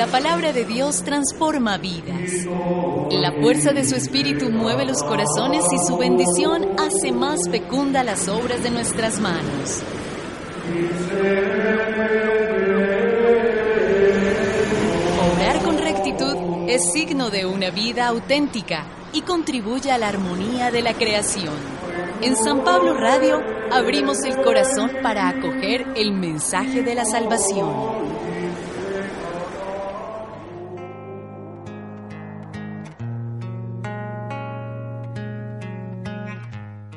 la palabra de Dios transforma vidas. La fuerza de su espíritu mueve los corazones y su bendición hace más fecunda las obras de nuestras manos. Orar con rectitud es signo de una vida auténtica y contribuye a la armonía de la creación. En San Pablo Radio abrimos el corazón para acoger el mensaje de la salvación.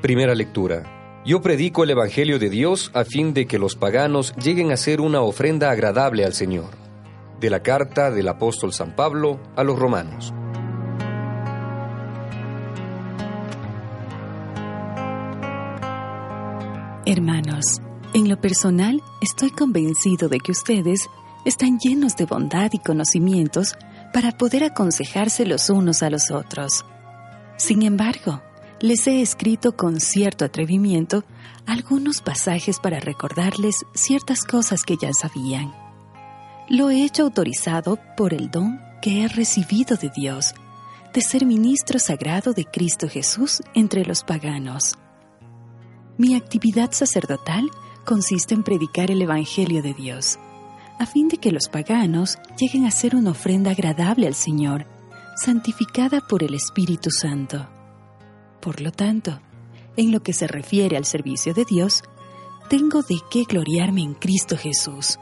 Primera lectura. Yo predico el Evangelio de Dios a fin de que los paganos lleguen a ser una ofrenda agradable al Señor. De la carta del apóstol San Pablo a los romanos. Hermanos, en lo personal estoy convencido de que ustedes están llenos de bondad y conocimientos para poder aconsejarse los unos a los otros. Sin embargo, les he escrito con cierto atrevimiento algunos pasajes para recordarles ciertas cosas que ya sabían. Lo he hecho autorizado por el don que he recibido de Dios, de ser ministro sagrado de Cristo Jesús entre los paganos. Mi actividad sacerdotal consiste en predicar el Evangelio de Dios, a fin de que los paganos lleguen a ser una ofrenda agradable al Señor, santificada por el Espíritu Santo. Por lo tanto, en lo que se refiere al servicio de Dios, tengo de qué gloriarme en Cristo Jesús,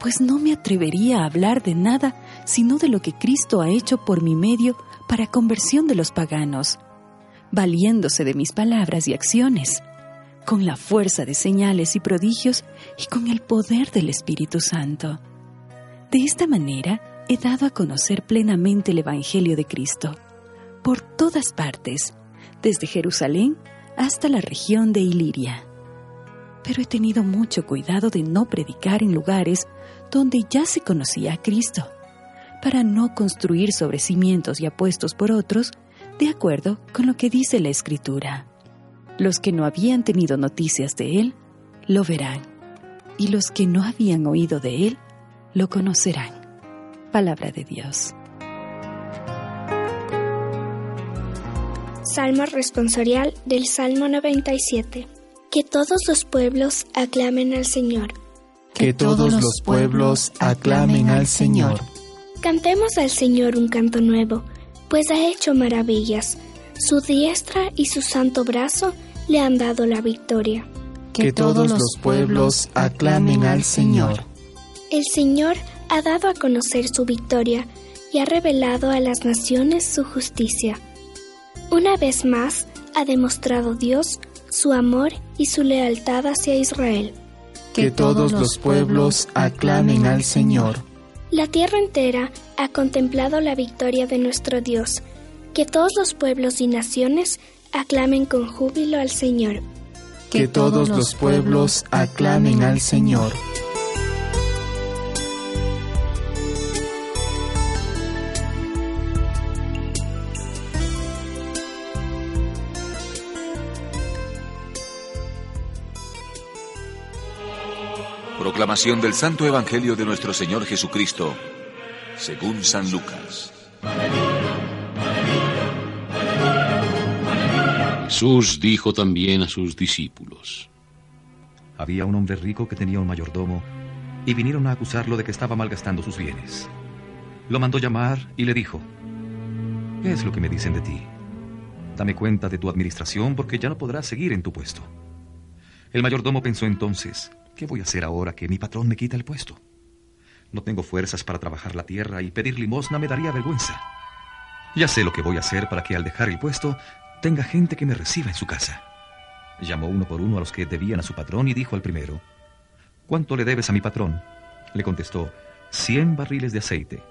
pues no me atrevería a hablar de nada sino de lo que Cristo ha hecho por mi medio para conversión de los paganos, valiéndose de mis palabras y acciones con la fuerza de señales y prodigios y con el poder del Espíritu Santo. De esta manera he dado a conocer plenamente el Evangelio de Cristo, por todas partes, desde Jerusalén hasta la región de Iliria. Pero he tenido mucho cuidado de no predicar en lugares donde ya se conocía a Cristo, para no construir sobre cimientos y apuestos por otros, de acuerdo con lo que dice la Escritura. Los que no habían tenido noticias de Él, lo verán, y los que no habían oído de Él, lo conocerán. Palabra de Dios. Salmo responsorial del Salmo 97. Que todos los pueblos aclamen al Señor. Que todos los pueblos aclamen al Señor. Cantemos al Señor un canto nuevo, pues ha hecho maravillas. Su diestra y su santo brazo le han dado la victoria. Que todos los pueblos aclamen al Señor. El Señor ha dado a conocer su victoria y ha revelado a las naciones su justicia. Una vez más ha demostrado Dios su amor y su lealtad hacia Israel. Que todos los pueblos aclamen al Señor. La tierra entera ha contemplado la victoria de nuestro Dios. Que todos los pueblos y naciones aclamen con júbilo al Señor. Que todos los pueblos aclamen al Señor. Proclamación del Santo Evangelio de nuestro Señor Jesucristo, según San Lucas. Jesús dijo también a sus discípulos. Había un hombre rico que tenía un mayordomo y vinieron a acusarlo de que estaba malgastando sus bienes. Lo mandó llamar y le dijo, ¿qué es lo que me dicen de ti? Dame cuenta de tu administración porque ya no podrás seguir en tu puesto. El mayordomo pensó entonces, ¿qué voy a hacer ahora que mi patrón me quita el puesto? No tengo fuerzas para trabajar la tierra y pedir limosna me daría vergüenza. Ya sé lo que voy a hacer para que al dejar el puesto tenga gente que me reciba en su casa. Llamó uno por uno a los que debían a su patrón y dijo al primero, ¿Cuánto le debes a mi patrón? Le contestó, cien barriles de aceite.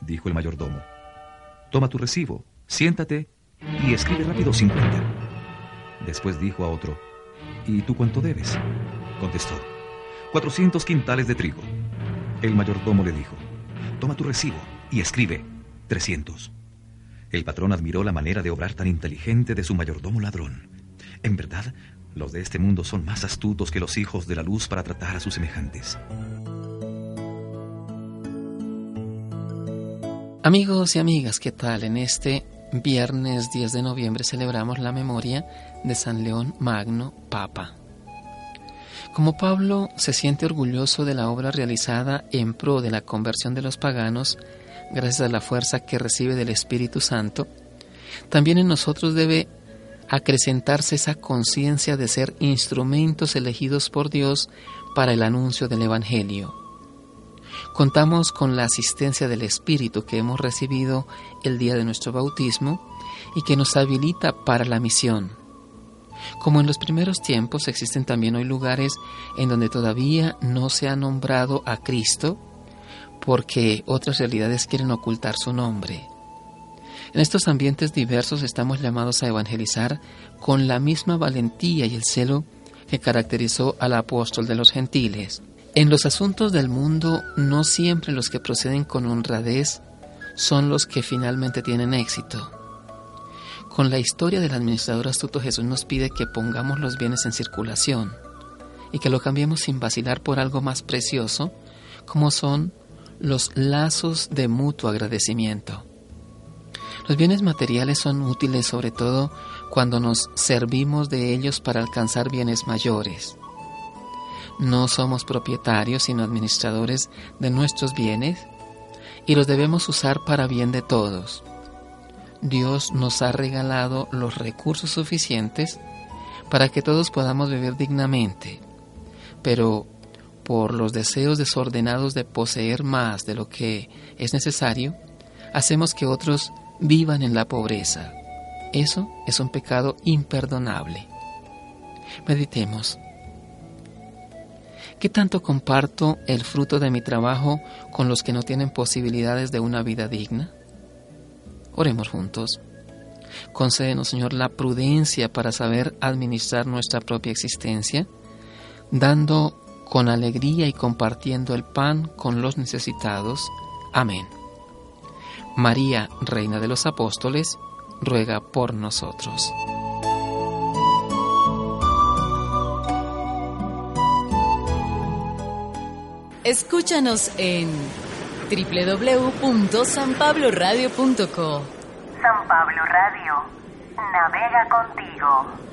Dijo el mayordomo, toma tu recibo, siéntate y escribe rápido cincuenta. Después dijo a otro, ¿y tú cuánto debes? Contestó, cuatrocientos quintales de trigo. El mayordomo le dijo, toma tu recibo y escribe trescientos. El patrón admiró la manera de obrar tan inteligente de su mayordomo ladrón. En verdad, los de este mundo son más astutos que los hijos de la luz para tratar a sus semejantes. Amigos y amigas, ¿qué tal? En este viernes 10 de noviembre celebramos la memoria de San León Magno, Papa. Como Pablo se siente orgulloso de la obra realizada en pro de la conversión de los paganos, gracias a la fuerza que recibe del Espíritu Santo, también en nosotros debe acrecentarse esa conciencia de ser instrumentos elegidos por Dios para el anuncio del Evangelio. Contamos con la asistencia del Espíritu que hemos recibido el día de nuestro bautismo y que nos habilita para la misión. Como en los primeros tiempos existen también hoy lugares en donde todavía no se ha nombrado a Cristo porque otras realidades quieren ocultar su nombre. En estos ambientes diversos estamos llamados a evangelizar con la misma valentía y el celo que caracterizó al apóstol de los gentiles. En los asuntos del mundo, no siempre los que proceden con honradez son los que finalmente tienen éxito. Con la historia del administrador astuto Jesús nos pide que pongamos los bienes en circulación y que lo cambiemos sin vacilar por algo más precioso, como son los lazos de mutuo agradecimiento. Los bienes materiales son útiles sobre todo cuando nos servimos de ellos para alcanzar bienes mayores. No somos propietarios sino administradores de nuestros bienes y los debemos usar para bien de todos. Dios nos ha regalado los recursos suficientes para que todos podamos vivir dignamente, pero por los deseos desordenados de poseer más de lo que es necesario, hacemos que otros vivan en la pobreza. Eso es un pecado imperdonable. Meditemos. ¿Qué tanto comparto el fruto de mi trabajo con los que no tienen posibilidades de una vida digna? Oremos juntos. Concédenos, Señor, la prudencia para saber administrar nuestra propia existencia, dando con alegría y compartiendo el pan con los necesitados. Amén. María, Reina de los Apóstoles, ruega por nosotros. Escúchanos en www.sanpabloradio.co. San Pablo Radio, navega contigo.